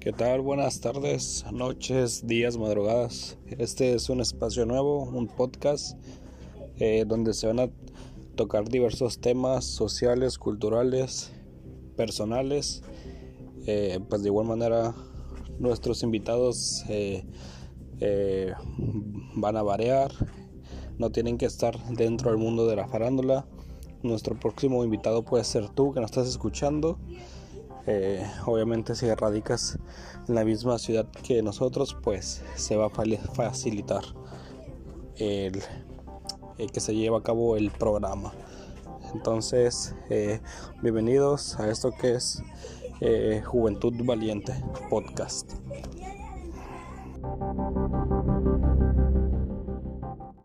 ¿Qué tal? Buenas tardes, noches, días, madrugadas. Este es un espacio nuevo, un podcast eh, donde se van a tocar diversos temas sociales, culturales, personales. Eh, pues de igual manera nuestros invitados eh, van a variar, no tienen que estar dentro del mundo de la farándula. Nuestro próximo invitado puede ser tú que nos estás escuchando. Eh, obviamente si radicas en la misma ciudad que nosotros, pues se va a facilitar el, que se lleve a cabo el programa. Entonces, eh, bienvenidos a esto que es eh, Juventud Valiente Podcast.